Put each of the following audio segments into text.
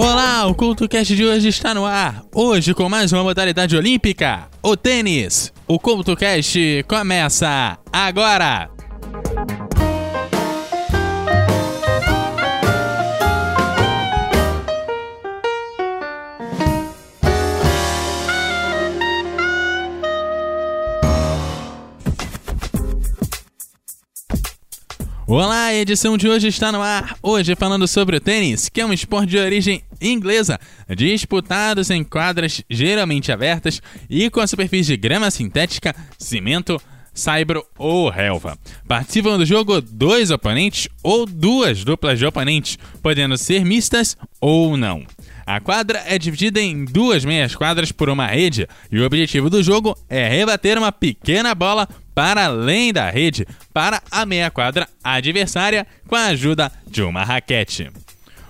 Olá, o CultoCast de hoje está no ar. Hoje com mais uma modalidade olímpica, o tênis. O CultoCast começa agora. Olá, a edição de hoje está no ar. Hoje falando sobre o tênis, que é um esporte de origem inglesa, disputados em quadras geralmente abertas e com a superfície de grama sintética, cimento, saibro ou relva. Participam do jogo dois oponentes ou duas duplas de oponentes, podendo ser mistas ou não. A quadra é dividida em duas meias quadras por uma rede e o objetivo do jogo é rebater uma pequena bola para além da rede para a meia quadra adversária com a ajuda de uma raquete.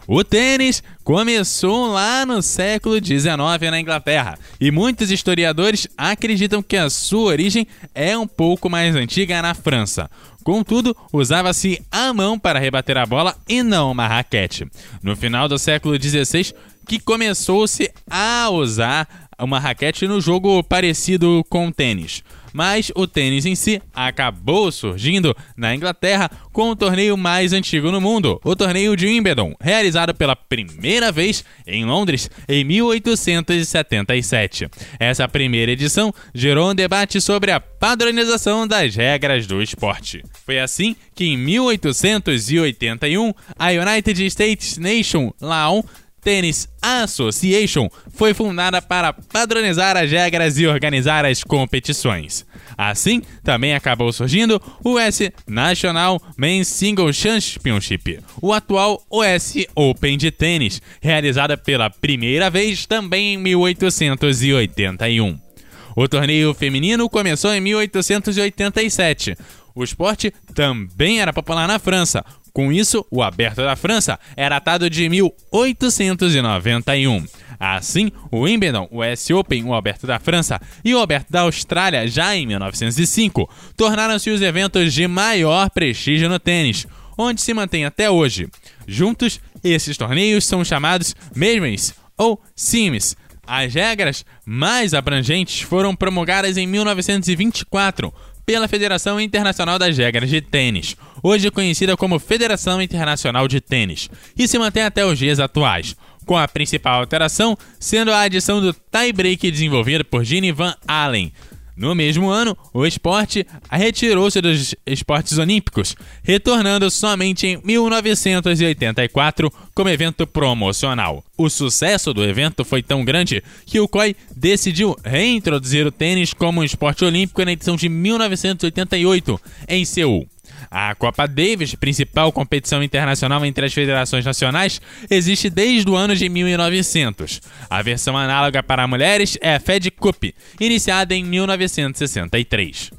O tênis começou lá no século XIX na Inglaterra e muitos historiadores acreditam que a sua origem é um pouco mais antiga na França. Contudo, usava-se a mão para rebater a bola e não uma raquete. No final do século XVI, que começou-se a usar uma raquete no jogo parecido com tênis mas o tênis em si acabou surgindo na Inglaterra com o torneio mais antigo no mundo, o torneio de Wimbledon, realizado pela primeira vez em Londres em 1877. Essa primeira edição gerou um debate sobre a padronização das regras do esporte. Foi assim que em 1881 a United States Nation Lawn Tennis Association foi fundada para padronizar as regras e organizar as competições. Assim, também acabou surgindo o US National Men's Single Championship, o atual US Open de tênis, realizada pela primeira vez também em 1881. O torneio feminino começou em 1887. O esporte também era popular na França, com isso, o Aberto da França é datado de 1891. Assim, o Wimbledon, o US Open, o Aberto da França e o Aberto da Austrália, já em 1905, tornaram-se os eventos de maior prestígio no tênis, onde se mantém até hoje. Juntos, esses torneios são chamados Majors ou Sims. As regras mais abrangentes foram promulgadas em 1924 pela Federação Internacional das Regras de Tênis, hoje conhecida como Federação Internacional de Tênis, e se mantém até os dias atuais, com a principal alteração sendo a adição do tie-break desenvolvido por Gene Van Allen, no mesmo ano, o esporte retirou-se dos esportes olímpicos, retornando somente em 1984 como evento promocional. O sucesso do evento foi tão grande que o COI decidiu reintroduzir o tênis como um esporte olímpico na edição de 1988 em Seul. A Copa Davis, principal competição internacional entre as federações nacionais, existe desde o ano de 1900. A versão análoga para mulheres é a Fed Cup, iniciada em 1963.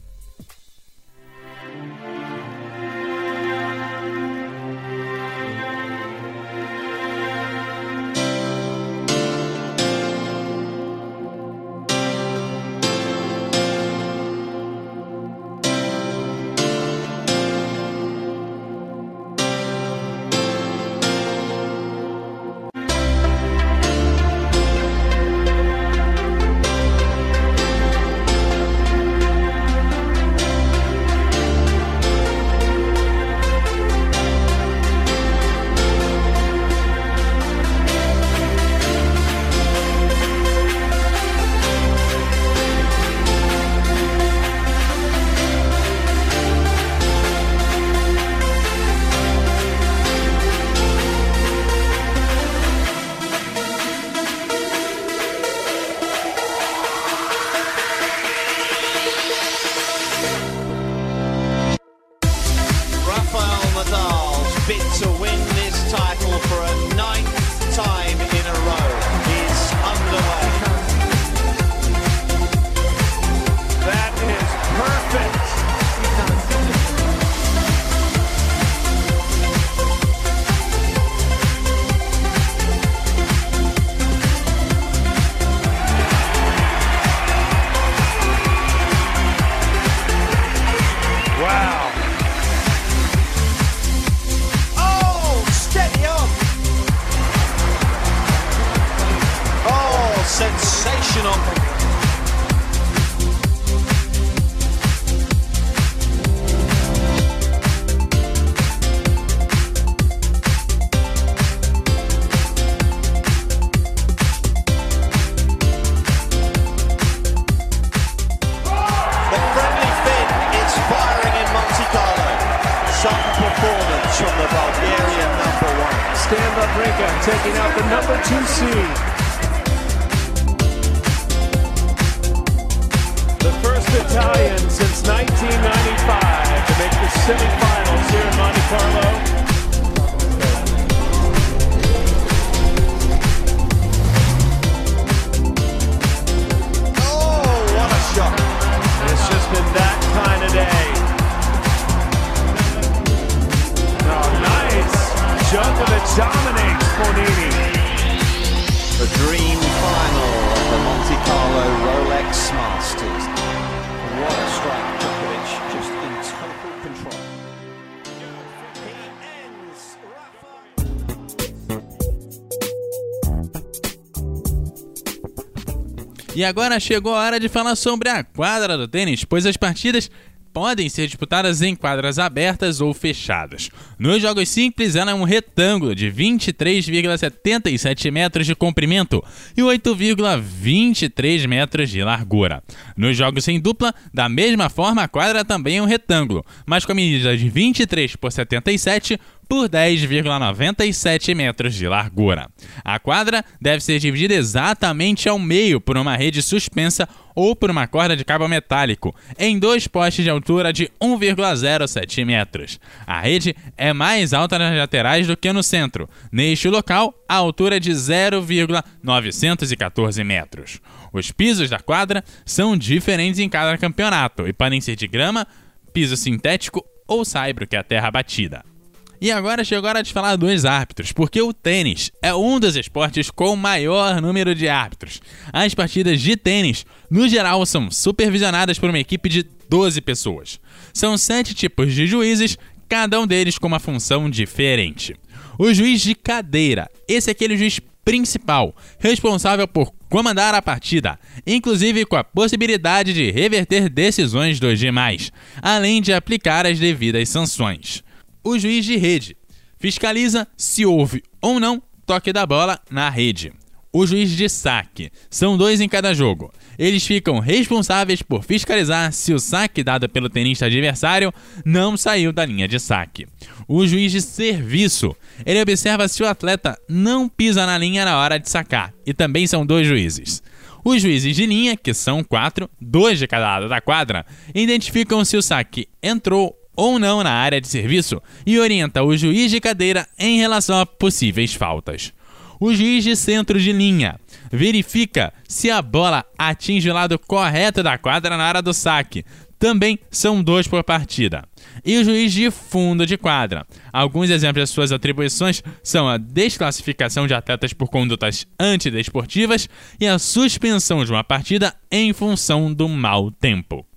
Taking out the number two seed. The first Italian since 1995 to make the semifinals here in Monte Carlo. Djokovic dominates Fonini. The dream final of the Monte Carlo Rolex Masters. What a strike, Djokovic, just in total control. E agora chegou a hora de falar sobre a quadra do tênis, pois as partidas podem ser disputadas em quadras abertas ou fechadas. Nos jogos simples, ela é um retângulo de 23,77 metros de comprimento e 8,23 metros de largura. Nos jogos em dupla, da mesma forma, a quadra também é um retângulo, mas com a medida de 23 por 77 por 10,97 metros de largura. A quadra deve ser dividida exatamente ao meio por uma rede suspensa ou por uma corda de cabo metálico, em dois postes de altura de 1,07 metros. A rede é mais alta nas laterais do que no centro. Neste local, a altura é de 0,914 metros. Os pisos da quadra são diferentes em cada campeonato e podem ser de grama, piso sintético ou saibro, que é a terra batida. E agora chegou a hora de falar dos árbitros, porque o tênis é um dos esportes com maior número de árbitros. As partidas de tênis, no geral, são supervisionadas por uma equipe de 12 pessoas. São sete tipos de juízes, cada um deles com uma função diferente. O juiz de cadeira, esse é aquele juiz principal, responsável por comandar a partida, inclusive com a possibilidade de reverter decisões dos demais, além de aplicar as devidas sanções o juiz de rede. Fiscaliza se houve ou não toque da bola na rede. O juiz de saque. São dois em cada jogo. Eles ficam responsáveis por fiscalizar se o saque dado pelo tenista adversário não saiu da linha de saque. O juiz de serviço. Ele observa se o atleta não pisa na linha na hora de sacar. E também são dois juízes. Os juízes de linha, que são quatro, dois de cada lado da quadra, identificam se o saque entrou ou não na área de serviço e orienta o juiz de cadeira em relação a possíveis faltas. O juiz de centro de linha verifica se a bola atinge o lado correto da quadra na hora do saque. Também são dois por partida. E o juiz de fundo de quadra. Alguns exemplos de suas atribuições são a desclassificação de atletas por condutas antidesportivas e a suspensão de uma partida em função do mau tempo.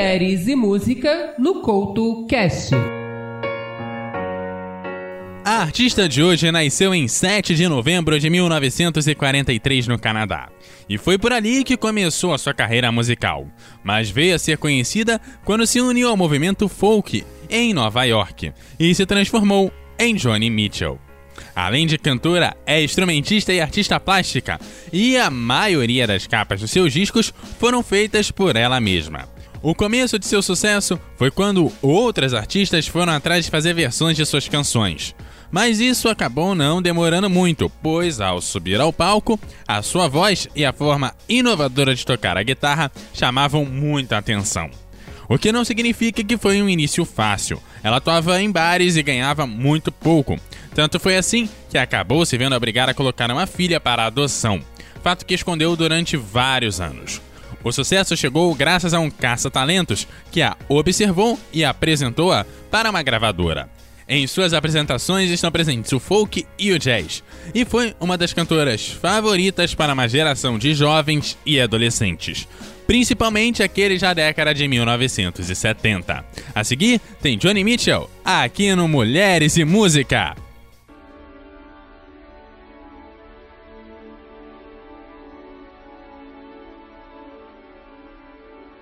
Mulheres e Música no Couto Cast. A artista de hoje nasceu em 7 de novembro de 1943 no Canadá. E foi por ali que começou a sua carreira musical. Mas veio a ser conhecida quando se uniu ao movimento folk em Nova York e se transformou em Johnny Mitchell. Além de cantora, é instrumentista e artista plástica, e a maioria das capas dos seus discos foram feitas por ela mesma. O começo de seu sucesso foi quando outras artistas foram atrás de fazer versões de suas canções. Mas isso acabou não demorando muito, pois ao subir ao palco, a sua voz e a forma inovadora de tocar a guitarra chamavam muita atenção. O que não significa que foi um início fácil. Ela atuava em bares e ganhava muito pouco. Tanto foi assim que acabou se vendo obrigada a colocar uma filha para adoção, fato que escondeu durante vários anos. O sucesso chegou graças a um caça-talentos que a observou e apresentou-a para uma gravadora. Em suas apresentações estão presentes o folk e o jazz, e foi uma das cantoras favoritas para uma geração de jovens e adolescentes, principalmente aqueles da década de 1970. A seguir, tem Johnny Mitchell, aqui no Mulheres e Música.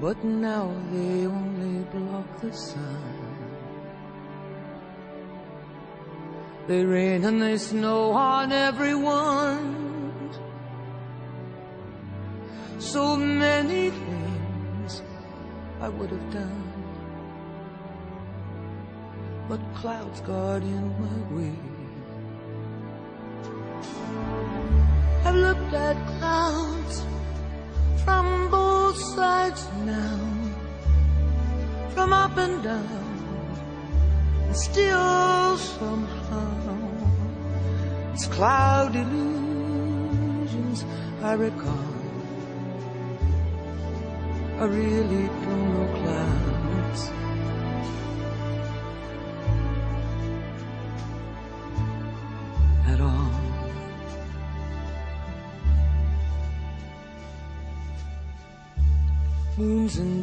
But now they only block the sun. They rain and they snow on everyone. So many things I would have done. But clouds got in my way. I've looked at clouds from sides now, from up and down, and still somehow it's cloud illusions I recall. I really don't know clouds.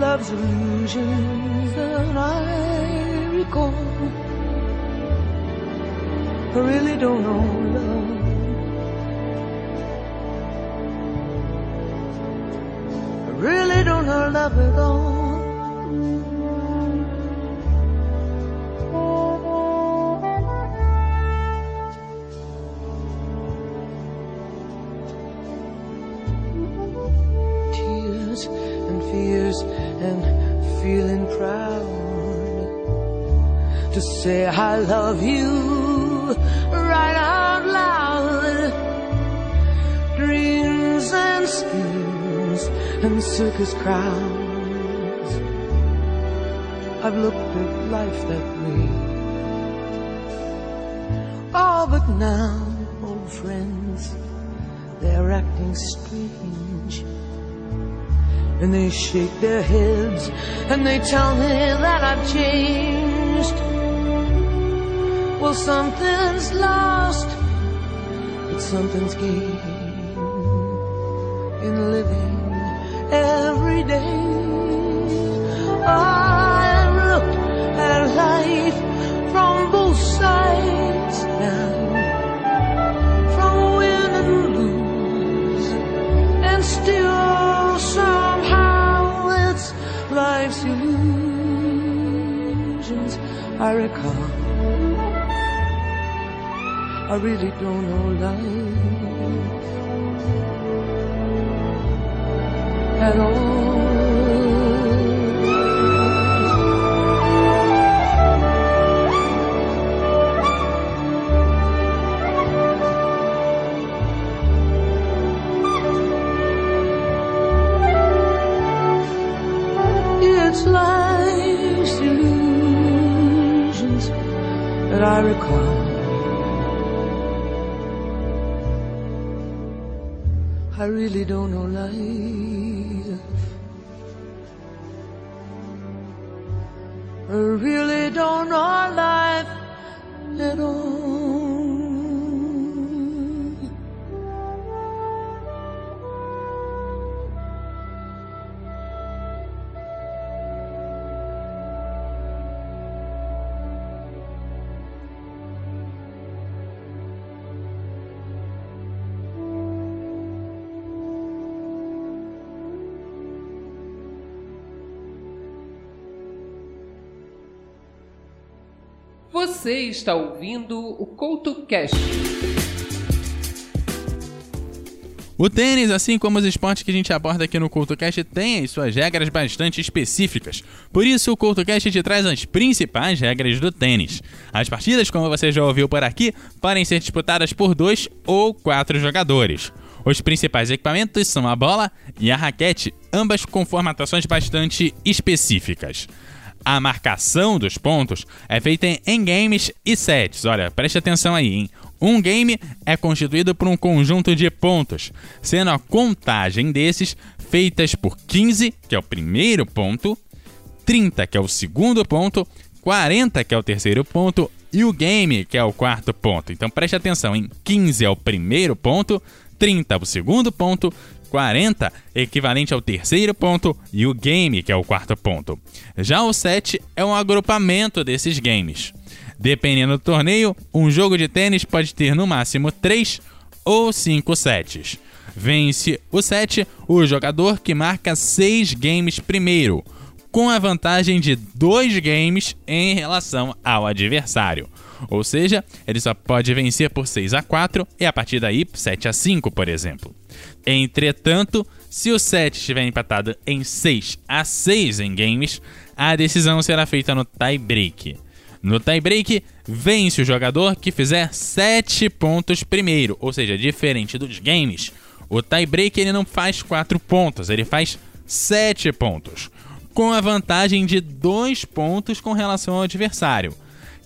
love's illusions that I recall. I really don't know love. I really don't know love at all. I love you right out loud. Dreams and schemes and circus crowds. I've looked at life that way. Oh, but now, old friends, they're acting strange. and they shake their heads and they tell me that I've changed. Well, something's lost, but something's gained in living every day. I look at life from both sides now, from win and lose, and still somehow it's life's illusions I recall. I really don't know life at all. I really don't know life. Você está ouvindo o CoutoCast. O tênis, assim como os esportes que a gente aborda aqui no CultoCast, tem as suas regras bastante específicas. Por isso, o CultoCast te traz as principais regras do tênis. As partidas, como você já ouviu por aqui, podem ser disputadas por dois ou quatro jogadores. Os principais equipamentos são a bola e a raquete, ambas com formatações bastante específicas. A marcação dos pontos é feita em games e sets. Olha, preste atenção aí, hein? Um game é constituído por um conjunto de pontos, sendo a contagem desses feitas por 15, que é o primeiro ponto, 30, que é o segundo ponto, 40, que é o terceiro ponto, e o game, que é o quarto ponto. Então preste atenção, em 15 é o primeiro ponto, 30 é o segundo ponto, 40 equivalente ao terceiro ponto e o game, que é o quarto ponto. Já o set é um agrupamento desses games. Dependendo do torneio, um jogo de tênis pode ter no máximo 3 ou 5 sets. Vence o set o jogador que marca 6 games primeiro, com a vantagem de 2 games em relação ao adversário. Ou seja, ele só pode vencer por 6 a 4 e a partir daí 7 a 5, por exemplo. Entretanto, se o set estiver empatado em 6 a 6 em games, a decisão será feita no tie break. No tie break, vence o jogador que fizer 7 pontos primeiro, ou seja, diferente dos games. O tie break ele não faz 4 pontos, ele faz 7 pontos, com a vantagem de 2 pontos com relação ao adversário.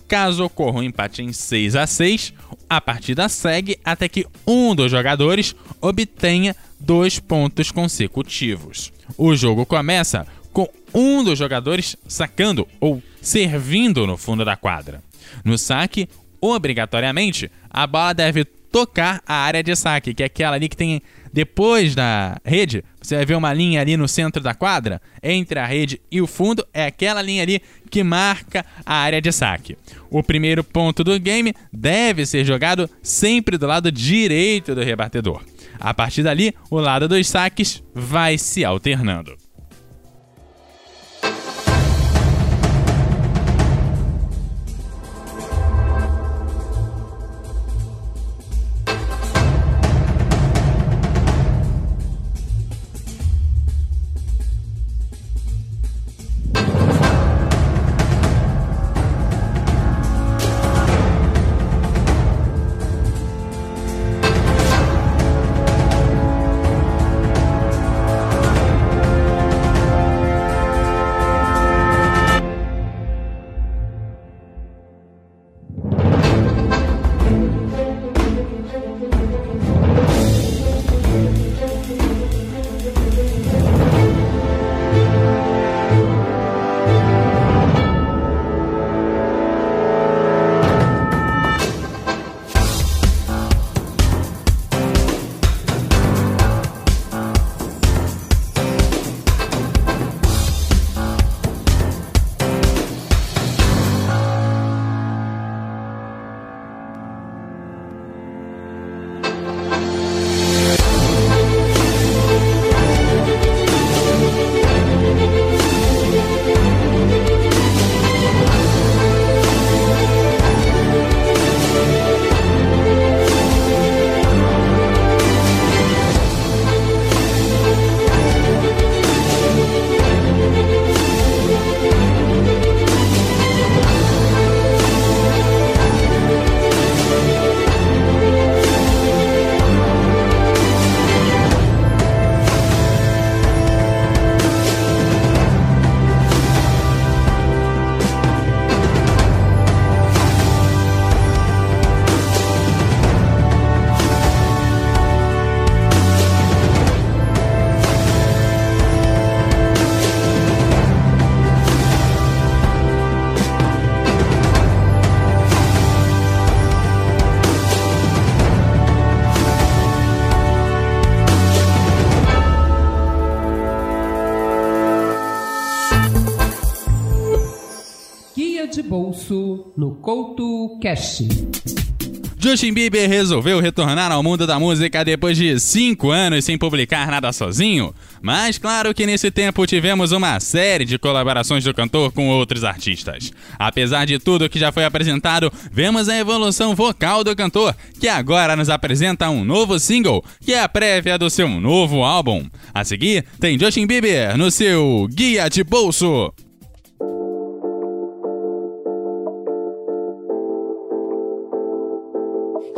Caso ocorra um empate em 6 a 6, a partida segue até que um dos jogadores obtenha dois pontos consecutivos. O jogo começa com um dos jogadores sacando ou servindo no fundo da quadra. No saque, obrigatoriamente, a bola deve tocar a área de saque, que é aquela ali que tem depois da rede. Você vai ver uma linha ali no centro da quadra, entre a rede e o fundo, é aquela linha ali que marca a área de saque. O primeiro ponto do game deve ser jogado sempre do lado direito do rebatedor. A partir dali, o lado dos saques vai se alternando. Cash. Justin Bieber resolveu retornar ao mundo da música depois de 5 anos sem publicar nada sozinho. Mas claro que nesse tempo tivemos uma série de colaborações do cantor com outros artistas. Apesar de tudo que já foi apresentado, vemos a evolução vocal do cantor, que agora nos apresenta um novo single, que é a prévia do seu novo álbum. A seguir, tem Justin Bieber no seu Guia de Bolso.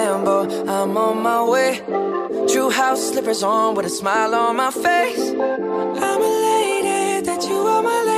Lambo, I'm on my way. True house slippers on with a smile on my face. I'm elated that you are my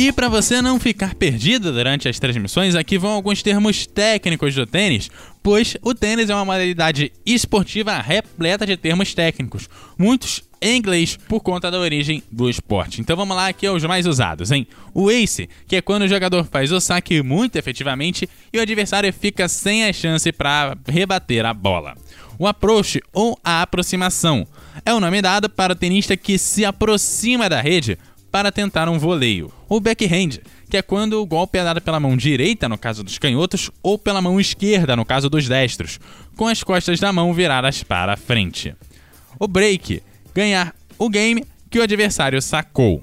E para você não ficar perdido durante as transmissões, aqui vão alguns termos técnicos do tênis, pois o tênis é uma modalidade esportiva repleta de termos técnicos, muitos em inglês por conta da origem do esporte. Então vamos lá aqui aos mais usados, hein? O ace, que é quando o jogador faz o saque muito efetivamente e o adversário fica sem a chance para rebater a bola. O approach ou a aproximação é o nome dado para o tenista que se aproxima da rede para tentar um voleio. O backhand, que é quando o golpe é dado pela mão direita, no caso dos canhotos, ou pela mão esquerda, no caso dos destros, com as costas da mão viradas para a frente. O break, ganhar o game que o adversário sacou.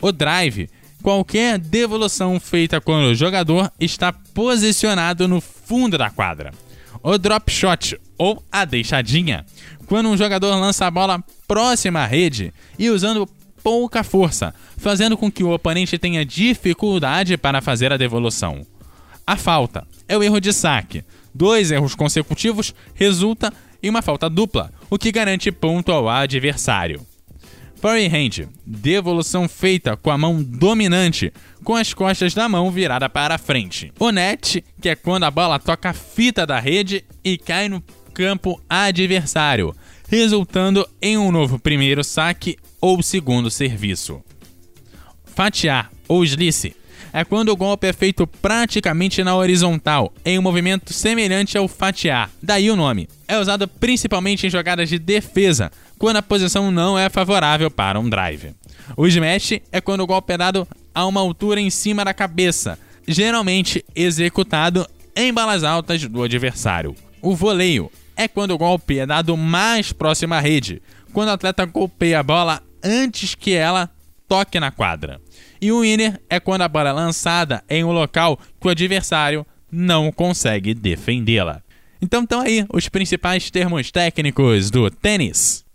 O drive, qualquer devolução feita quando o jogador está posicionado no fundo da quadra. O drop shot, ou a deixadinha, quando um jogador lança a bola próxima à rede e usando pouca força, fazendo com que o oponente tenha dificuldade para fazer a devolução. A falta é o erro de saque. Dois erros consecutivos resulta em uma falta dupla, o que garante ponto ao adversário. Forehand, devolução feita com a mão dominante, com as costas da mão virada para frente. O net, que é quando a bola toca a fita da rede e cai no campo adversário, resultando em um novo primeiro saque ou segundo serviço. Fatiar ou slice é quando o golpe é feito praticamente na horizontal, em um movimento semelhante ao fatiar, daí o nome. É usado principalmente em jogadas de defesa, quando a posição não é favorável para um drive. O smash é quando o golpe é dado a uma altura em cima da cabeça, geralmente executado em balas altas do adversário. O voleio é quando o golpe é dado mais próximo à rede, quando o atleta golpeia a bola antes que ela toque na quadra. E o winner é quando a bola é lançada em um local que o adversário não consegue defendê-la. Então estão aí os principais termos técnicos do tênis.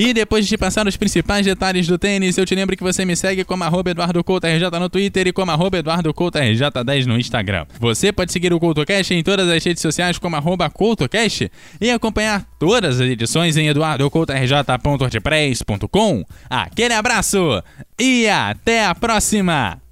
E depois de te passar os principais detalhes do tênis, eu te lembro que você me segue como arroba no Twitter e como arroba Eduardo Couto RJ10 no Instagram. Você pode seguir o CoutoCast em todas as redes sociais como arroba CoutoCast e acompanhar todas as edições em eduardocoutorj.wordpress.com. Aquele abraço e até a próxima!